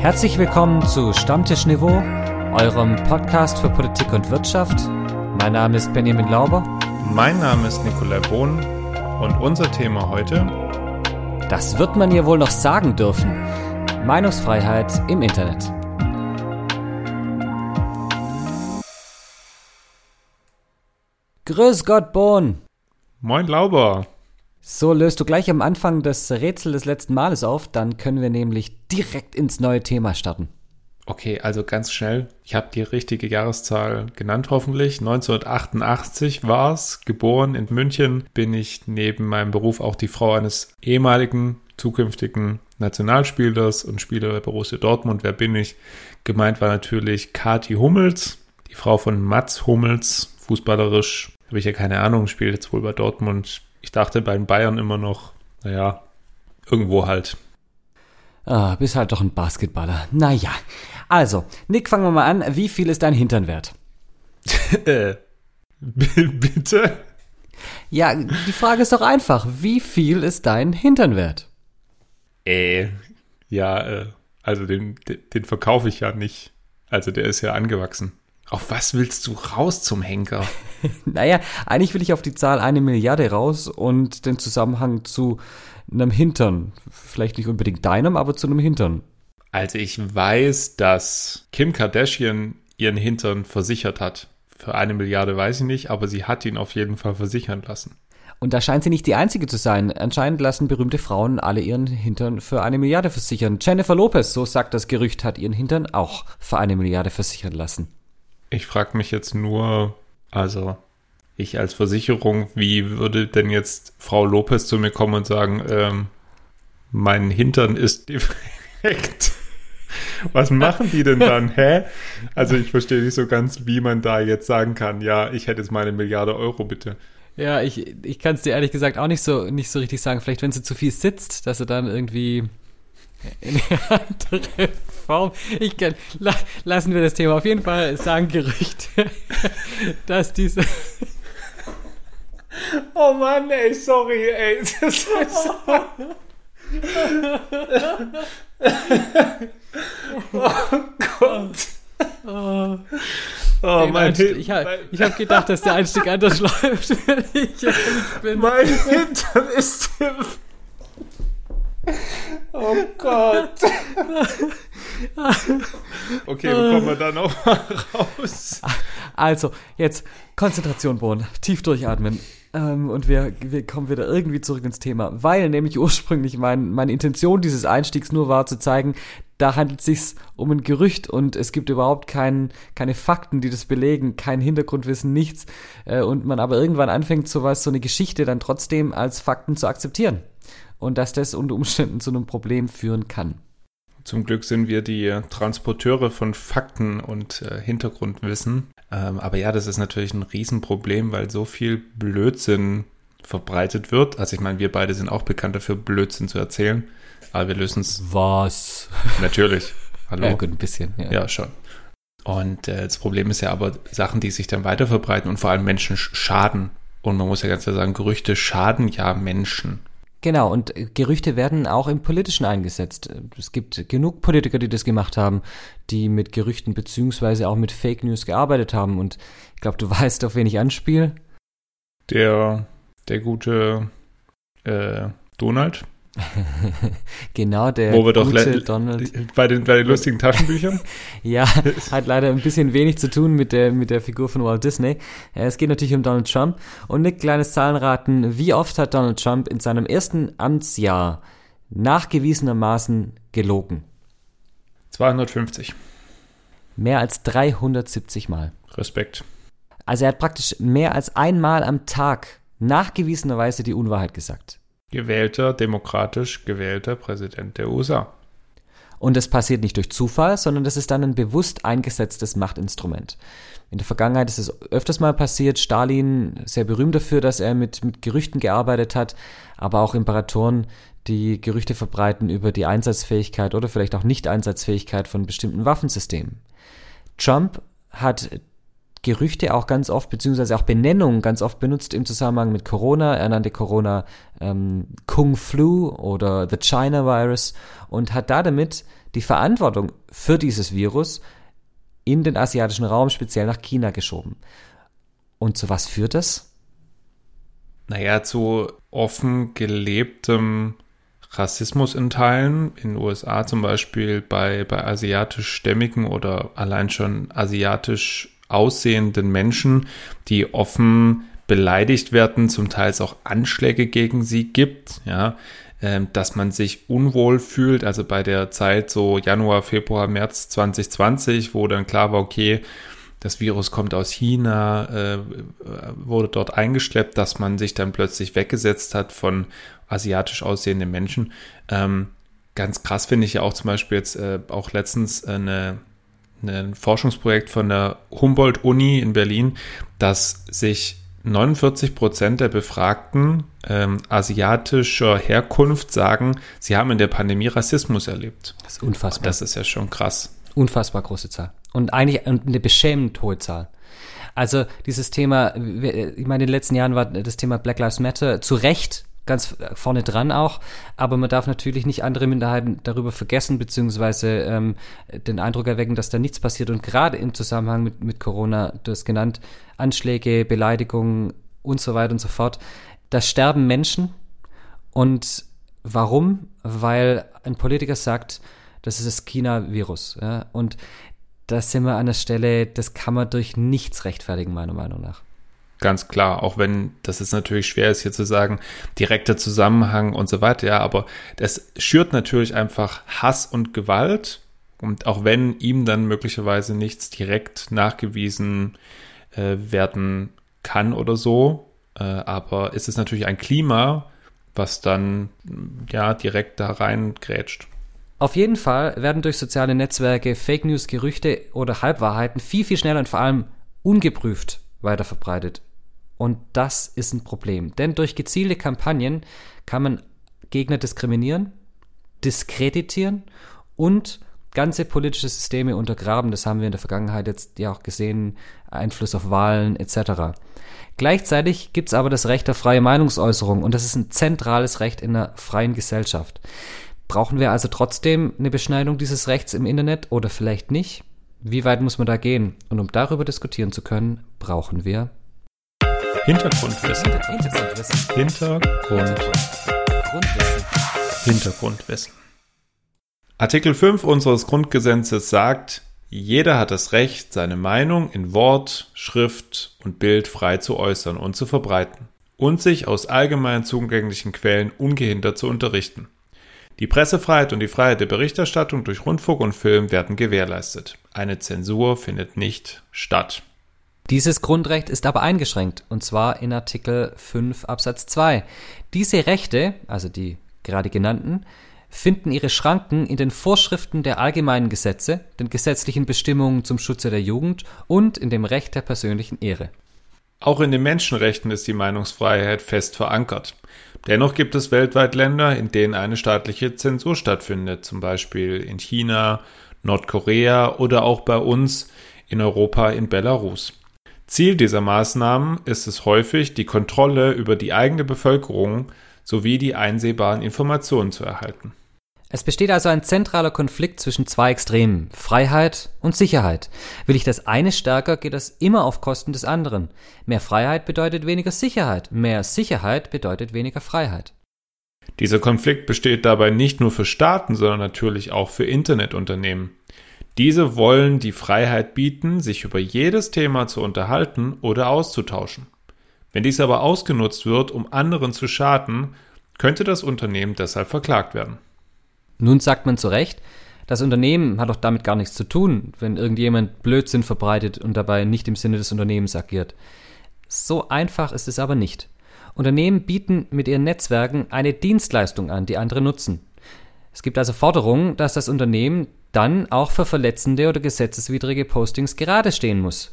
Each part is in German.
Herzlich willkommen zu Stammtischniveau, eurem Podcast für Politik und Wirtschaft. Mein Name ist Benjamin Lauber. Mein Name ist Nikolai Bohn und unser Thema heute. Das wird man ja wohl noch sagen dürfen. Meinungsfreiheit im Internet. Grüß Gott, Bohn. Moin, Lauber. So, löst du gleich am Anfang das Rätsel des letzten Males auf, dann können wir nämlich direkt ins neue Thema starten. Okay, also ganz schnell. Ich habe die richtige Jahreszahl genannt, hoffentlich. 1988 war es. Geboren in München bin ich neben meinem Beruf auch die Frau eines ehemaligen, zukünftigen Nationalspielers und Spieler bei Borussia Dortmund. Wer bin ich? Gemeint war natürlich Kati Hummels, die Frau von Mats Hummels. Fußballerisch habe ich ja keine Ahnung, spielt jetzt wohl bei Dortmund, ich dachte bei den Bayern immer noch, naja, irgendwo halt. Ah, bist halt doch ein Basketballer. Naja. Also, Nick, fangen wir mal an. Wie viel ist dein Hintern wert? äh, bitte? Ja, die Frage ist doch einfach. Wie viel ist dein Hintern wert? Äh, ja, äh, also den, den, den verkaufe ich ja nicht. Also der ist ja angewachsen. Auf was willst du raus zum Henker? naja, eigentlich will ich auf die Zahl eine Milliarde raus und den Zusammenhang zu einem Hintern. Vielleicht nicht unbedingt deinem, aber zu einem Hintern. Also ich weiß, dass Kim Kardashian ihren Hintern versichert hat. Für eine Milliarde weiß ich nicht, aber sie hat ihn auf jeden Fall versichern lassen. Und da scheint sie nicht die einzige zu sein. Anscheinend lassen berühmte Frauen alle ihren Hintern für eine Milliarde versichern. Jennifer Lopez, so sagt das Gerücht, hat ihren Hintern auch für eine Milliarde versichern lassen. Ich frage mich jetzt nur, also ich als Versicherung, wie würde denn jetzt Frau Lopez zu mir kommen und sagen, ähm, mein Hintern ist defekt. Was machen die denn dann? Hä? Also ich verstehe nicht so ganz, wie man da jetzt sagen kann, ja, ich hätte jetzt meine Milliarde Euro bitte. Ja, ich, ich kann es dir ehrlich gesagt auch nicht so, nicht so richtig sagen. Vielleicht, wenn sie zu viel sitzt, dass sie dann irgendwie in eine andere Form. Ich kann, la, lassen wir das Thema auf jeden Fall sagen Gerüchte, dass diese. Oh Mann, ey, sorry, ey. Das ist so. oh Gott. Oh, oh mein Hintern. Ich habe hab gedacht, dass der Einstieg anders läuft, wenn ich ehrlich bin. Mein Hintern ist Oh Gott. okay, wo kommen wir da noch mal raus? Also, jetzt Konzentration, Bohnen. Tief durchatmen. Ähm, und wir, wir kommen wieder irgendwie zurück ins Thema. Weil nämlich ursprünglich mein, meine Intention dieses Einstiegs nur war zu zeigen, da handelt es sich um ein Gerücht und es gibt überhaupt kein, keine Fakten, die das belegen, kein Hintergrundwissen, nichts. Äh, und man aber irgendwann anfängt, sowas, so eine Geschichte dann trotzdem als Fakten zu akzeptieren und dass das unter Umständen zu einem Problem führen kann. Zum Glück sind wir die Transporteure von Fakten und äh, Hintergrundwissen. Ähm, aber ja, das ist natürlich ein Riesenproblem, weil so viel Blödsinn verbreitet wird. Also ich meine, wir beide sind auch bekannt dafür, Blödsinn zu erzählen. Aber wir lösen es. Was? Natürlich. Hallo. Ja, gut, ein bisschen. Ja, ja schon. Und äh, das Problem ist ja aber Sachen, die sich dann weiter verbreiten und vor allem Menschen schaden. Und man muss ja ganz klar sagen, Gerüchte schaden ja Menschen. Genau, und äh, Gerüchte werden auch im Politischen eingesetzt. Es gibt genug Politiker, die das gemacht haben, die mit Gerüchten beziehungsweise auch mit Fake News gearbeitet haben. Und ich glaube, du weißt, auf wen ich anspiele. Der, der gute äh, Donald. genau, der Wo wir doch Donald. Bei den, bei den lustigen Taschenbüchern? ja, hat leider ein bisschen wenig zu tun mit der, mit der Figur von Walt Disney. Es geht natürlich um Donald Trump. Und Nick, kleines Zahlenraten. Wie oft hat Donald Trump in seinem ersten Amtsjahr nachgewiesenermaßen gelogen? 250. Mehr als 370 Mal. Respekt. Also er hat praktisch mehr als einmal am Tag nachgewiesenerweise die Unwahrheit gesagt gewählter, demokratisch gewählter Präsident der USA. Und das passiert nicht durch Zufall, sondern das ist dann ein bewusst eingesetztes Machtinstrument. In der Vergangenheit ist es öfters mal passiert. Stalin, sehr berühmt dafür, dass er mit, mit Gerüchten gearbeitet hat, aber auch Imperatoren, die Gerüchte verbreiten über die Einsatzfähigkeit oder vielleicht auch Nicht-Einsatzfähigkeit von bestimmten Waffensystemen. Trump hat Gerüchte auch ganz oft, beziehungsweise auch Benennungen ganz oft benutzt im Zusammenhang mit Corona. Er nannte Corona ähm, Kung Flu oder The China Virus und hat da damit die Verantwortung für dieses Virus in den asiatischen Raum, speziell nach China geschoben. Und zu was führt das? Naja, zu offen gelebtem Rassismus in Teilen. In den USA zum Beispiel bei, bei asiatischstämmigen oder allein schon asiatisch aussehenden Menschen, die offen beleidigt werden, zum Teil auch Anschläge gegen sie gibt, ja, äh, dass man sich unwohl fühlt, also bei der Zeit so Januar, Februar, März 2020, wo dann klar war, okay, das Virus kommt aus China, äh, wurde dort eingeschleppt, dass man sich dann plötzlich weggesetzt hat von asiatisch aussehenden Menschen. Ähm, ganz krass finde ich ja auch zum Beispiel jetzt äh, auch letztens eine, ein Forschungsprojekt von der Humboldt-Uni in Berlin, dass sich 49 Prozent der Befragten ähm, asiatischer Herkunft sagen, sie haben in der Pandemie Rassismus erlebt. Das ist unfassbar. Das ist ja schon krass. Unfassbar große Zahl. Und eigentlich eine beschämend hohe Zahl. Also dieses Thema, ich meine, in den letzten Jahren war das Thema Black Lives Matter zu Recht ganz vorne dran auch, aber man darf natürlich nicht andere Minderheiten darüber vergessen, beziehungsweise ähm, den Eindruck erwecken, dass da nichts passiert. Und gerade im Zusammenhang mit, mit Corona, du hast genannt, Anschläge, Beleidigungen und so weiter und so fort, da sterben Menschen. Und warum? Weil ein Politiker sagt, das ist das China-Virus. Ja? Und da sind wir an der Stelle, das kann man durch nichts rechtfertigen, meiner Meinung nach. Ganz klar, auch wenn das ist natürlich schwer ist hier zu sagen, direkter Zusammenhang und so weiter, ja, aber das schürt natürlich einfach Hass und Gewalt und auch wenn ihm dann möglicherweise nichts direkt nachgewiesen äh, werden kann oder so, äh, aber ist es natürlich ein Klima, was dann ja direkt da rein grätscht. Auf jeden Fall werden durch soziale Netzwerke Fake News, Gerüchte oder Halbwahrheiten viel, viel schneller und vor allem ungeprüft weiterverbreitet. Und das ist ein Problem. Denn durch gezielte Kampagnen kann man Gegner diskriminieren, diskreditieren und ganze politische Systeme untergraben. Das haben wir in der Vergangenheit jetzt ja auch gesehen, Einfluss auf Wahlen etc. Gleichzeitig gibt es aber das Recht auf freie Meinungsäußerung und das ist ein zentrales Recht in einer freien Gesellschaft. Brauchen wir also trotzdem eine Beschneidung dieses Rechts im Internet oder vielleicht nicht? Wie weit muss man da gehen? Und um darüber diskutieren zu können, brauchen wir Hintergrundwissen. Hintergrundwissen. Hintergrund. Hintergrundwissen. Artikel 5 unseres Grundgesetzes sagt, jeder hat das Recht, seine Meinung in Wort, Schrift und Bild frei zu äußern und zu verbreiten und sich aus allgemein zugänglichen Quellen ungehindert zu unterrichten. Die Pressefreiheit und die Freiheit der Berichterstattung durch Rundfunk und Film werden gewährleistet. Eine Zensur findet nicht statt. Dieses Grundrecht ist aber eingeschränkt, und zwar in Artikel 5 Absatz 2. Diese Rechte, also die gerade genannten, finden ihre Schranken in den Vorschriften der allgemeinen Gesetze, den gesetzlichen Bestimmungen zum Schutze der Jugend und in dem Recht der persönlichen Ehre. Auch in den Menschenrechten ist die Meinungsfreiheit fest verankert. Dennoch gibt es weltweit Länder, in denen eine staatliche Zensur stattfindet, zum Beispiel in China, Nordkorea oder auch bei uns in Europa in Belarus. Ziel dieser Maßnahmen ist es häufig, die Kontrolle über die eigene Bevölkerung sowie die einsehbaren Informationen zu erhalten. Es besteht also ein zentraler Konflikt zwischen zwei Extremen, Freiheit und Sicherheit. Will ich das eine stärker, geht das immer auf Kosten des anderen. Mehr Freiheit bedeutet weniger Sicherheit, mehr Sicherheit bedeutet weniger Freiheit. Dieser Konflikt besteht dabei nicht nur für Staaten, sondern natürlich auch für Internetunternehmen. Diese wollen die Freiheit bieten, sich über jedes Thema zu unterhalten oder auszutauschen. Wenn dies aber ausgenutzt wird, um anderen zu schaden, könnte das Unternehmen deshalb verklagt werden. Nun sagt man zu Recht, das Unternehmen hat doch damit gar nichts zu tun, wenn irgendjemand Blödsinn verbreitet und dabei nicht im Sinne des Unternehmens agiert. So einfach ist es aber nicht. Unternehmen bieten mit ihren Netzwerken eine Dienstleistung an, die andere nutzen. Es gibt also Forderungen, dass das Unternehmen dann auch für verletzende oder gesetzeswidrige Postings gerade stehen muss.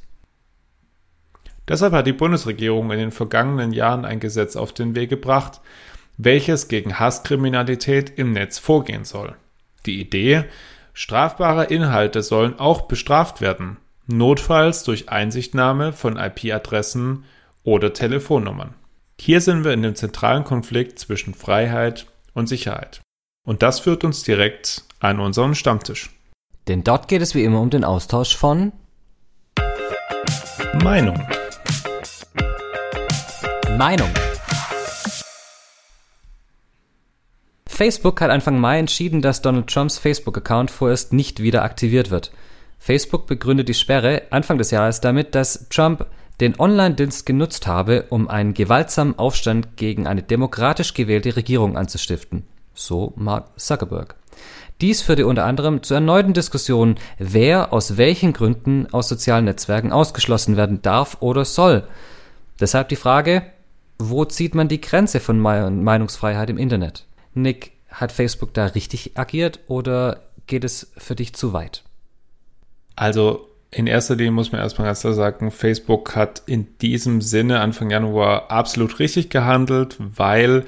Deshalb hat die Bundesregierung in den vergangenen Jahren ein Gesetz auf den Weg gebracht, welches gegen Hasskriminalität im Netz vorgehen soll. Die Idee, strafbare Inhalte sollen auch bestraft werden, notfalls durch Einsichtnahme von IP-Adressen oder Telefonnummern. Hier sind wir in dem zentralen Konflikt zwischen Freiheit und Sicherheit. Und das führt uns direkt an unseren Stammtisch. Denn dort geht es wie immer um den Austausch von Meinung. Meinung. Facebook hat Anfang Mai entschieden, dass Donald Trumps Facebook-Account vorerst nicht wieder aktiviert wird. Facebook begründet die Sperre Anfang des Jahres damit, dass Trump den Online-Dienst genutzt habe, um einen gewaltsamen Aufstand gegen eine demokratisch gewählte Regierung anzustiften. So Mark Zuckerberg. Dies führte unter anderem zu erneuten Diskussionen, wer aus welchen Gründen aus sozialen Netzwerken ausgeschlossen werden darf oder soll. Deshalb die Frage, wo zieht man die Grenze von Meinungsfreiheit im Internet? Nick, hat Facebook da richtig agiert oder geht es für dich zu weit? Also in erster Linie muss man erstmal ganz klar sagen, Facebook hat in diesem Sinne Anfang Januar absolut richtig gehandelt, weil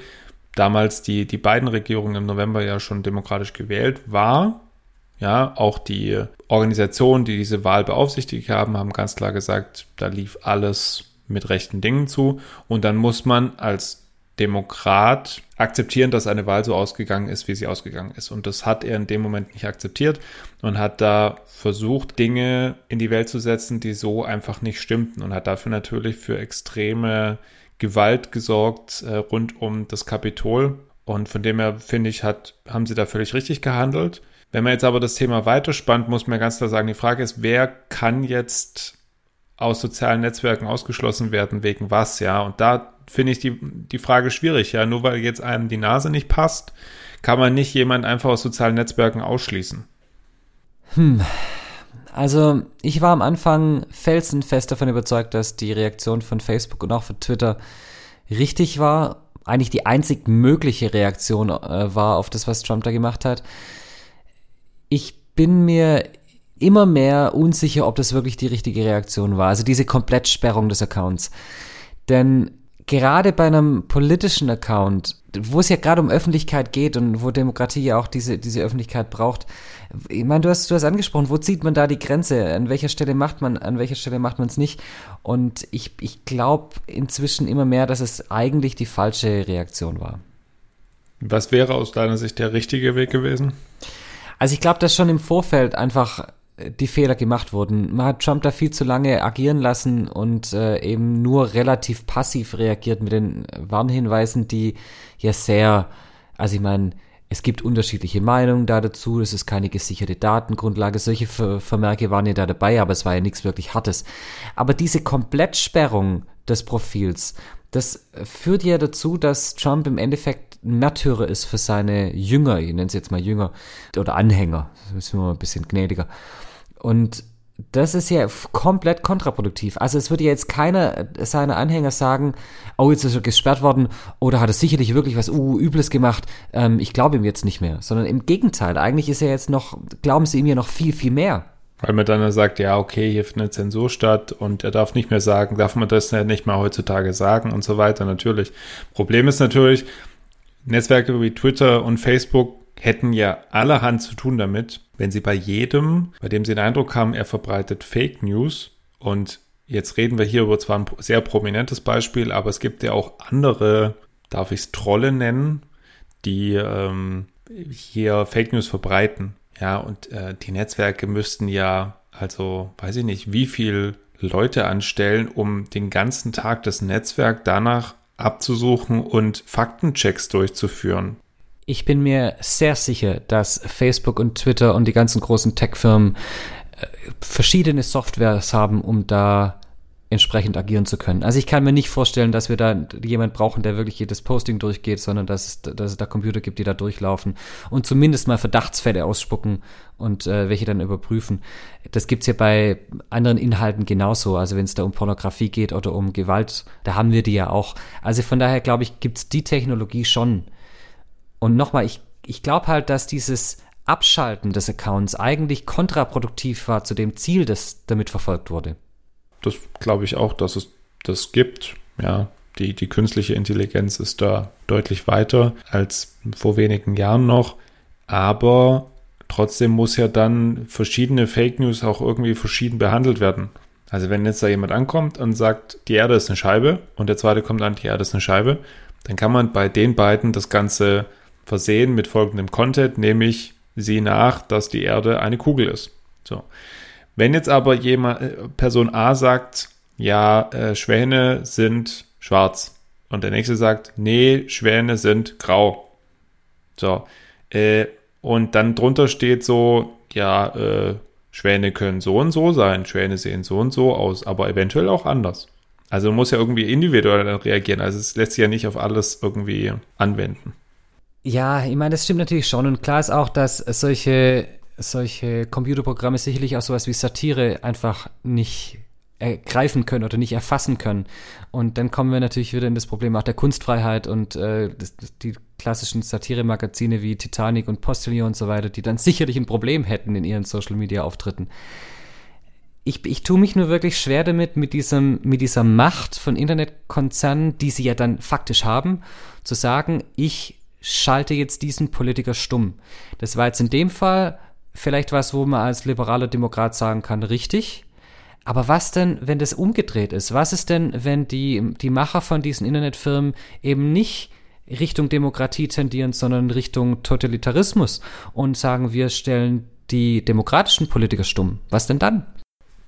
damals die, die beiden Regierungen im November ja schon demokratisch gewählt war. Ja, auch die Organisationen, die diese Wahl beaufsichtigt haben, haben ganz klar gesagt, da lief alles mit rechten Dingen zu. Und dann muss man als Demokrat akzeptieren, dass eine Wahl so ausgegangen ist, wie sie ausgegangen ist. Und das hat er in dem Moment nicht akzeptiert und hat da versucht, Dinge in die Welt zu setzen, die so einfach nicht stimmten und hat dafür natürlich für extreme Gewalt gesorgt äh, rund um das Kapitol. Und von dem her, finde ich, hat, haben sie da völlig richtig gehandelt. Wenn man jetzt aber das Thema weiterspannt, muss man ganz klar sagen, die Frage ist, wer kann jetzt aus sozialen Netzwerken ausgeschlossen werden, wegen was, ja? Und da finde ich die, die Frage schwierig, ja. Nur weil jetzt einem die Nase nicht passt, kann man nicht jemand einfach aus sozialen Netzwerken ausschließen. Hm, also ich war am Anfang felsenfest davon überzeugt, dass die Reaktion von Facebook und auch von Twitter richtig war. Eigentlich die einzig mögliche Reaktion äh, war auf das, was Trump da gemacht hat. Ich bin mir immer mehr unsicher, ob das wirklich die richtige Reaktion war. Also diese Komplettsperrung des Accounts. Denn gerade bei einem politischen Account, wo es ja gerade um Öffentlichkeit geht und wo Demokratie ja auch diese, diese Öffentlichkeit braucht, ich meine, du hast, du hast angesprochen, wo zieht man da die Grenze? An welcher Stelle macht man, an welcher Stelle macht man es nicht? Und ich, ich glaube inzwischen immer mehr, dass es eigentlich die falsche Reaktion war. Was wäre aus deiner Sicht der richtige Weg gewesen? Also ich glaube, dass schon im Vorfeld einfach die Fehler gemacht wurden. Man hat Trump da viel zu lange agieren lassen und äh, eben nur relativ passiv reagiert mit den Warnhinweisen, die ja sehr, also ich meine, es gibt unterschiedliche Meinungen da dazu, es ist keine gesicherte Datengrundlage, solche Ver Vermerke waren ja da dabei, aber es war ja nichts wirklich Hartes. Aber diese Komplettsperrung des Profils, das führt ja dazu, dass Trump im Endeffekt ein Märtyrer ist für seine Jünger, ich nenne es jetzt mal Jünger oder Anhänger, das ist immer ein bisschen gnädiger. Und das ist ja komplett kontraproduktiv. Also es würde ja jetzt keiner seiner Anhänger sagen, oh, jetzt ist er gesperrt worden oder hat er sicherlich wirklich was uh, Übles gemacht. Ähm, ich glaube ihm jetzt nicht mehr. Sondern im Gegenteil, eigentlich ist er jetzt noch, glauben sie ihm ja noch viel, viel mehr. Weil man dann sagt, ja, okay, hier findet Zensur statt und er darf nicht mehr sagen, darf man das nicht mal heutzutage sagen und so weiter, natürlich. Problem ist natürlich, Netzwerke wie Twitter und Facebook hätten ja allerhand zu tun damit, wenn sie bei jedem, bei dem sie den Eindruck haben, er verbreitet Fake News und jetzt reden wir hier über zwar ein sehr prominentes Beispiel, aber es gibt ja auch andere, darf ich es Trolle nennen, die ähm, hier Fake News verbreiten. Ja, und äh, die Netzwerke müssten ja, also weiß ich nicht, wie viel Leute anstellen, um den ganzen Tag das Netzwerk danach abzusuchen und Faktenchecks durchzuführen. Ich bin mir sehr sicher, dass Facebook und Twitter und die ganzen großen Tech-Firmen äh, verschiedene Softwares haben, um da entsprechend agieren zu können. Also ich kann mir nicht vorstellen, dass wir da jemand brauchen, der wirklich jedes Posting durchgeht, sondern dass es, dass es da Computer gibt, die da durchlaufen und zumindest mal Verdachtsfälle ausspucken und äh, welche dann überprüfen. Das gibt's ja bei anderen Inhalten genauso. Also wenn es da um Pornografie geht oder um Gewalt, da haben wir die ja auch. Also von daher glaube ich, gibt's die Technologie schon. Und nochmal, ich, ich glaube halt, dass dieses Abschalten des Accounts eigentlich kontraproduktiv war zu dem Ziel, das damit verfolgt wurde. Das glaube ich auch, dass es das gibt. Ja, die, die künstliche Intelligenz ist da deutlich weiter als vor wenigen Jahren noch. Aber Trotzdem muss ja dann verschiedene Fake News auch irgendwie verschieden behandelt werden. Also wenn jetzt da jemand ankommt und sagt, die Erde ist eine Scheibe und der zweite kommt an, die Erde ist eine Scheibe, dann kann man bei den beiden das Ganze versehen mit folgendem Content, nämlich sieh nach, dass die Erde eine Kugel ist. So. Wenn jetzt aber jemand, äh, Person A sagt, ja, äh, Schwäne sind schwarz und der nächste sagt, nee, Schwäne sind grau. So. Äh, und dann drunter steht so, ja, äh, Schwäne können so und so sein, Schwäne sehen so und so aus, aber eventuell auch anders. Also muss ja irgendwie individuell reagieren. Also es lässt sich ja nicht auf alles irgendwie anwenden. Ja, ich meine, das stimmt natürlich schon. Und klar ist auch, dass solche, solche Computerprogramme sicherlich auch sowas wie Satire einfach nicht ergreifen können oder nicht erfassen können. Und dann kommen wir natürlich wieder in das Problem auch der Kunstfreiheit und äh, das, die klassischen Satire-Magazine wie Titanic und Postillon und so weiter, die dann sicherlich ein Problem hätten in ihren Social-Media-Auftritten. Ich, ich tue mich nur wirklich schwer damit, mit, diesem, mit dieser Macht von Internetkonzernen, die sie ja dann faktisch haben, zu sagen, ich schalte jetzt diesen Politiker stumm. Das war jetzt in dem Fall vielleicht was, wo man als liberaler Demokrat sagen kann, richtig, aber was denn, wenn das umgedreht ist? Was ist denn, wenn die, die Macher von diesen Internetfirmen eben nicht Richtung Demokratie tendieren, sondern Richtung Totalitarismus und sagen, wir stellen die demokratischen Politiker stumm? Was denn dann?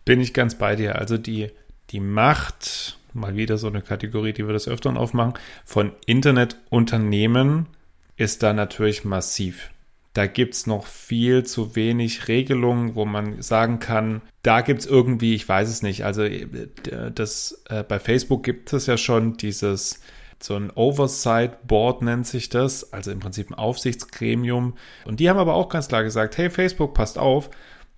Bin ich ganz bei dir. Also die, die Macht, mal wieder so eine Kategorie, die wir das öfter aufmachen, von Internetunternehmen ist da natürlich massiv. Da gibt es noch viel zu wenig Regelungen, wo man sagen kann, da gibt es irgendwie, ich weiß es nicht, also äh, das, äh, bei Facebook gibt es ja schon dieses, so ein Oversight Board nennt sich das, also im Prinzip ein Aufsichtsgremium. Und die haben aber auch ganz klar gesagt, hey Facebook, passt auf,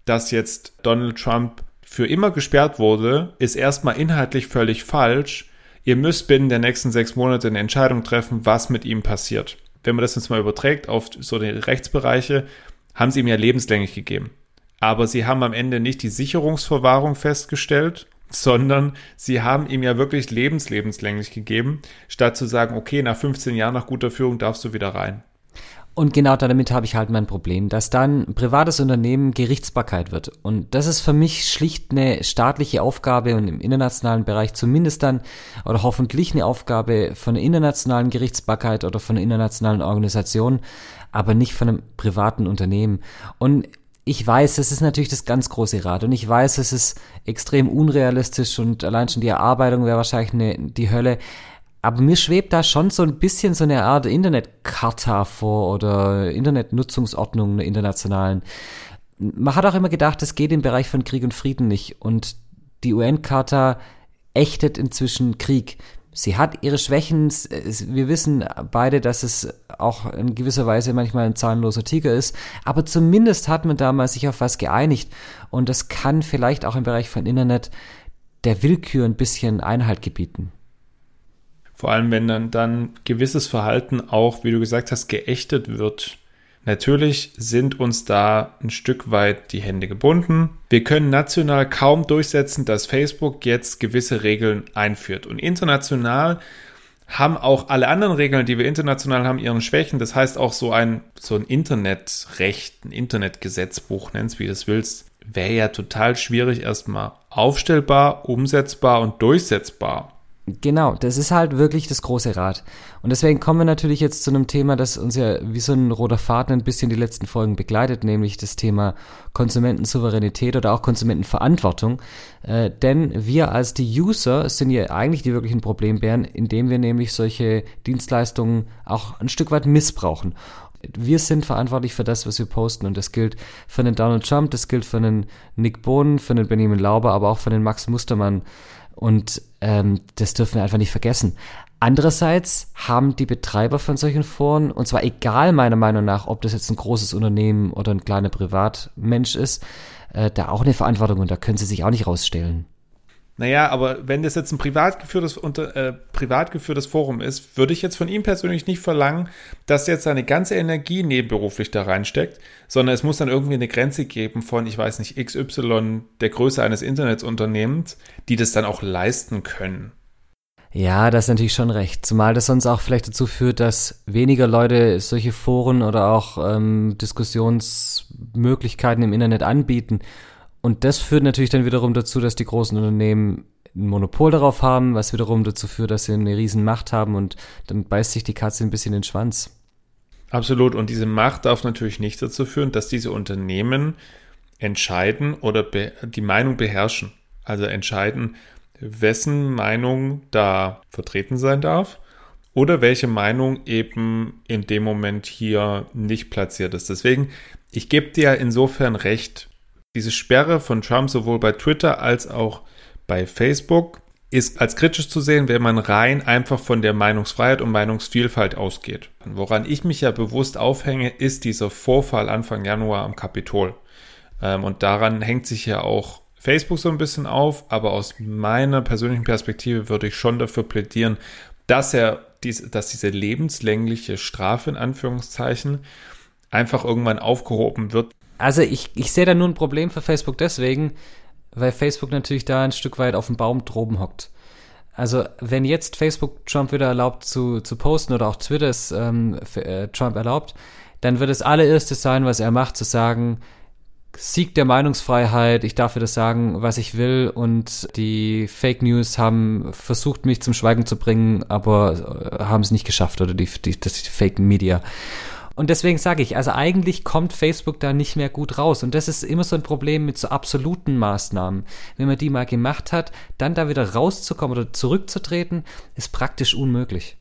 dass jetzt Donald Trump für immer gesperrt wurde, ist erstmal inhaltlich völlig falsch. Ihr müsst binnen der nächsten sechs Monate eine Entscheidung treffen, was mit ihm passiert wenn man das jetzt mal überträgt auf so die Rechtsbereiche, haben sie ihm ja lebenslänglich gegeben. Aber sie haben am Ende nicht die Sicherungsverwahrung festgestellt, sondern sie haben ihm ja wirklich lebenslebenslänglich gegeben, statt zu sagen, okay, nach 15 Jahren nach guter Führung darfst du wieder rein. Und genau damit habe ich halt mein Problem, dass dann privates Unternehmen Gerichtsbarkeit wird. Und das ist für mich schlicht eine staatliche Aufgabe und im internationalen Bereich zumindest dann oder hoffentlich eine Aufgabe von einer internationalen Gerichtsbarkeit oder von einer internationalen Organisation, aber nicht von einem privaten Unternehmen. Und ich weiß, es ist natürlich das ganz große Rad und ich weiß, es ist extrem unrealistisch und allein schon die Erarbeitung wäre wahrscheinlich eine, die Hölle. Aber mir schwebt da schon so ein bisschen so eine Art Internetcharta vor oder Internetnutzungsordnung einer internationalen. Man hat auch immer gedacht, es geht im Bereich von Krieg und Frieden nicht. Und die UN-Charta ächtet inzwischen Krieg. Sie hat ihre Schwächen. Wir wissen beide, dass es auch in gewisser Weise manchmal ein zahnloser Tiger ist. Aber zumindest hat man damals sich auf was geeinigt. Und das kann vielleicht auch im Bereich von Internet der Willkür ein bisschen Einhalt gebieten. Vor allem, wenn dann, dann gewisses Verhalten auch, wie du gesagt hast, geächtet wird. Natürlich sind uns da ein Stück weit die Hände gebunden. Wir können national kaum durchsetzen, dass Facebook jetzt gewisse Regeln einführt. Und international haben auch alle anderen Regeln, die wir international haben, ihren Schwächen. Das heißt auch so ein, so ein Internetrecht, ein Internetgesetzbuch, nennst wie du es willst, wäre ja total schwierig erstmal aufstellbar, umsetzbar und durchsetzbar. Genau, das ist halt wirklich das große Rad. Und deswegen kommen wir natürlich jetzt zu einem Thema, das uns ja wie so ein roter Faden ein bisschen die letzten Folgen begleitet, nämlich das Thema Konsumentensouveränität oder auch Konsumentenverantwortung. Äh, denn wir als die User sind ja eigentlich die wirklichen Problembären, indem wir nämlich solche Dienstleistungen auch ein Stück weit missbrauchen. Wir sind verantwortlich für das, was wir posten und das gilt für den Donald Trump, das gilt für den Nick Bohnen, für den Benjamin Lauber, aber auch für den Max Mustermann und ähm, das dürfen wir einfach nicht vergessen. Andererseits haben die Betreiber von solchen Foren, und zwar egal meiner Meinung nach, ob das jetzt ein großes Unternehmen oder ein kleiner Privatmensch ist, äh, da auch eine Verantwortung und da können sie sich auch nicht rausstellen. Naja, aber wenn das jetzt ein privat geführtes, unter, äh, privat geführtes Forum ist, würde ich jetzt von ihm persönlich nicht verlangen, dass er jetzt seine ganze Energie nebenberuflich da reinsteckt, sondern es muss dann irgendwie eine Grenze geben von, ich weiß nicht, XY der Größe eines Internetunternehmens, die das dann auch leisten können. Ja, das ist natürlich schon recht. Zumal das sonst auch vielleicht dazu führt, dass weniger Leute solche Foren oder auch ähm, Diskussions Möglichkeiten im Internet anbieten. Und das führt natürlich dann wiederum dazu, dass die großen Unternehmen ein Monopol darauf haben, was wiederum dazu führt, dass sie eine riesen Macht haben und dann beißt sich die Katze ein bisschen in den Schwanz. Absolut. Und diese Macht darf natürlich nicht dazu führen, dass diese Unternehmen entscheiden oder die Meinung beherrschen. Also entscheiden, wessen Meinung da vertreten sein darf oder welche Meinung eben in dem Moment hier nicht platziert ist. Deswegen, ich gebe dir insofern recht, diese Sperre von Trump sowohl bei Twitter als auch bei Facebook ist als kritisch zu sehen, wenn man rein einfach von der Meinungsfreiheit und Meinungsvielfalt ausgeht. Woran ich mich ja bewusst aufhänge, ist dieser Vorfall Anfang Januar am Kapitol. Ähm, und daran hängt sich ja auch Facebook so ein bisschen auf, aber aus meiner persönlichen Perspektive würde ich schon dafür plädieren, dass er dies, dass diese lebenslängliche Strafe in Anführungszeichen einfach irgendwann aufgehoben wird. Also ich, ich sehe da nur ein Problem für Facebook deswegen, weil Facebook natürlich da ein Stück weit auf dem Baum droben hockt. Also wenn jetzt Facebook Trump wieder erlaubt zu, zu posten oder auch Twitter es ähm, äh, Trump erlaubt, dann wird das allererste sein, was er macht, zu sagen, Sieg der Meinungsfreiheit, ich darf das sagen, was ich will und die Fake News haben versucht, mich zum Schweigen zu bringen, aber äh, haben es nicht geschafft oder die, die, das Fake Media. Und deswegen sage ich, also eigentlich kommt Facebook da nicht mehr gut raus. Und das ist immer so ein Problem mit so absoluten Maßnahmen. Wenn man die mal gemacht hat, dann da wieder rauszukommen oder zurückzutreten, ist praktisch unmöglich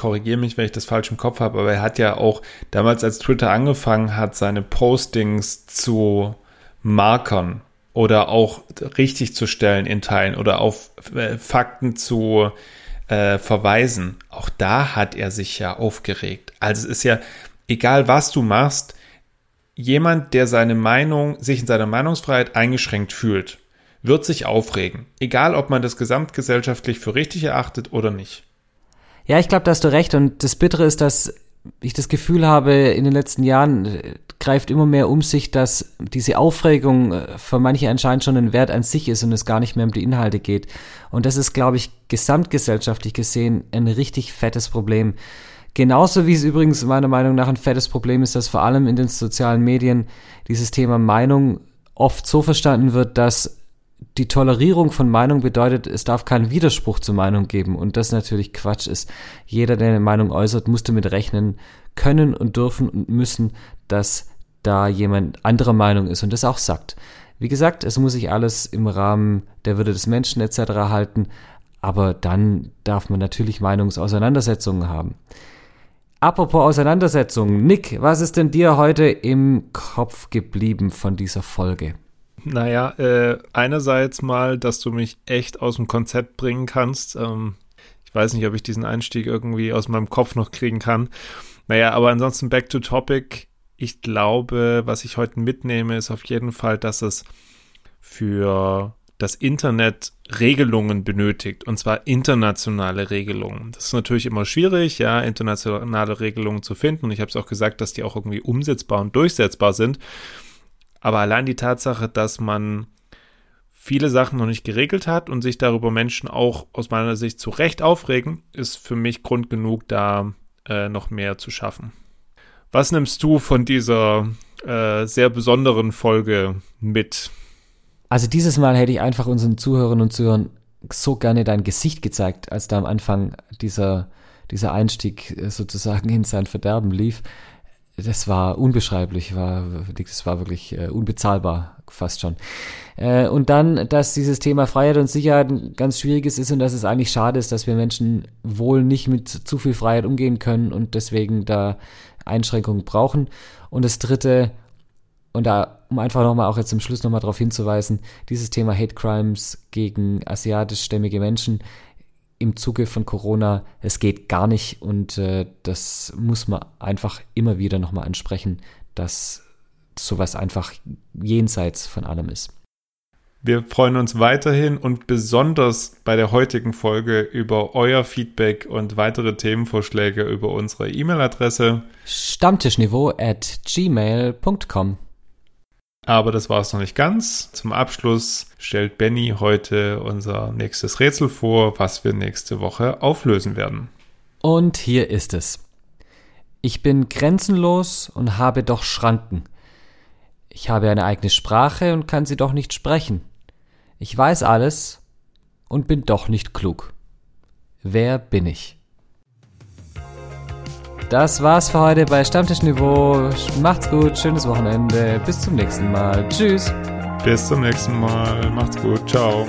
korrigiere mich, wenn ich das falsch im Kopf habe, aber er hat ja auch damals, als Twitter angefangen hat, seine Postings zu markern oder auch richtig zu stellen in Teilen oder auf äh, Fakten zu äh, verweisen. Auch da hat er sich ja aufgeregt. Also es ist ja, egal was du machst, jemand, der seine Meinung, sich in seiner Meinungsfreiheit eingeschränkt fühlt, wird sich aufregen. Egal, ob man das gesamtgesellschaftlich für richtig erachtet oder nicht. Ja, ich glaube, da hast du recht. Und das Bittere ist, dass ich das Gefühl habe, in den letzten Jahren äh, greift immer mehr um sich, dass diese Aufregung äh, für manche anscheinend schon ein Wert an sich ist und es gar nicht mehr um die Inhalte geht. Und das ist, glaube ich, gesamtgesellschaftlich gesehen ein richtig fettes Problem. Genauso wie es übrigens meiner Meinung nach ein fettes Problem ist, dass vor allem in den sozialen Medien dieses Thema Meinung oft so verstanden wird, dass die Tolerierung von Meinung bedeutet, es darf keinen Widerspruch zur Meinung geben und das natürlich Quatsch ist. Jeder, der eine Meinung äußert, muss damit rechnen können und dürfen und müssen, dass da jemand anderer Meinung ist und das auch sagt. Wie gesagt, es muss sich alles im Rahmen der Würde des Menschen etc. halten, aber dann darf man natürlich Meinungsauseinandersetzungen haben. Apropos Auseinandersetzungen, Nick, was ist denn dir heute im Kopf geblieben von dieser Folge? Naja, äh, einerseits mal, dass du mich echt aus dem Konzept bringen kannst. Ähm, ich weiß nicht, ob ich diesen Einstieg irgendwie aus meinem Kopf noch kriegen kann. Naja, aber ansonsten back to topic. Ich glaube, was ich heute mitnehme, ist auf jeden Fall, dass es für das Internet Regelungen benötigt, und zwar internationale Regelungen. Das ist natürlich immer schwierig, ja, internationale Regelungen zu finden. Und ich habe es auch gesagt, dass die auch irgendwie umsetzbar und durchsetzbar sind. Aber allein die Tatsache, dass man viele Sachen noch nicht geregelt hat und sich darüber Menschen auch aus meiner Sicht zu Recht aufregen, ist für mich Grund genug, da äh, noch mehr zu schaffen. Was nimmst du von dieser äh, sehr besonderen Folge mit? Also dieses Mal hätte ich einfach unseren Zuhörern und Zuhörern so gerne dein Gesicht gezeigt, als da am Anfang dieser, dieser Einstieg äh, sozusagen in sein Verderben lief das war unbeschreiblich, war, das war wirklich äh, unbezahlbar, fast schon. Äh, und dann, dass dieses Thema Freiheit und Sicherheit ein ganz schwieriges ist und dass es eigentlich schade ist, dass wir Menschen wohl nicht mit zu viel Freiheit umgehen können und deswegen da Einschränkungen brauchen. Und das dritte, und da, um einfach nochmal auch jetzt zum Schluss nochmal darauf hinzuweisen, dieses Thema Hate Crimes gegen asiatischstämmige Menschen im Zuge von Corona, es geht gar nicht und äh, das muss man einfach immer wieder nochmal ansprechen, dass sowas einfach jenseits von allem ist. Wir freuen uns weiterhin und besonders bei der heutigen Folge über euer Feedback und weitere Themenvorschläge über unsere E-Mail-Adresse stammtischniveau at gmail.com. Aber das war es noch nicht ganz. Zum Abschluss stellt Benny heute unser nächstes Rätsel vor, was wir nächste Woche auflösen werden. Und hier ist es. Ich bin grenzenlos und habe doch Schranken. Ich habe eine eigene Sprache und kann sie doch nicht sprechen. Ich weiß alles und bin doch nicht klug. Wer bin ich? Das war's für heute bei Stammtischniveau. Macht's gut, schönes Wochenende. Bis zum nächsten Mal. Tschüss. Bis zum nächsten Mal. Macht's gut. Ciao.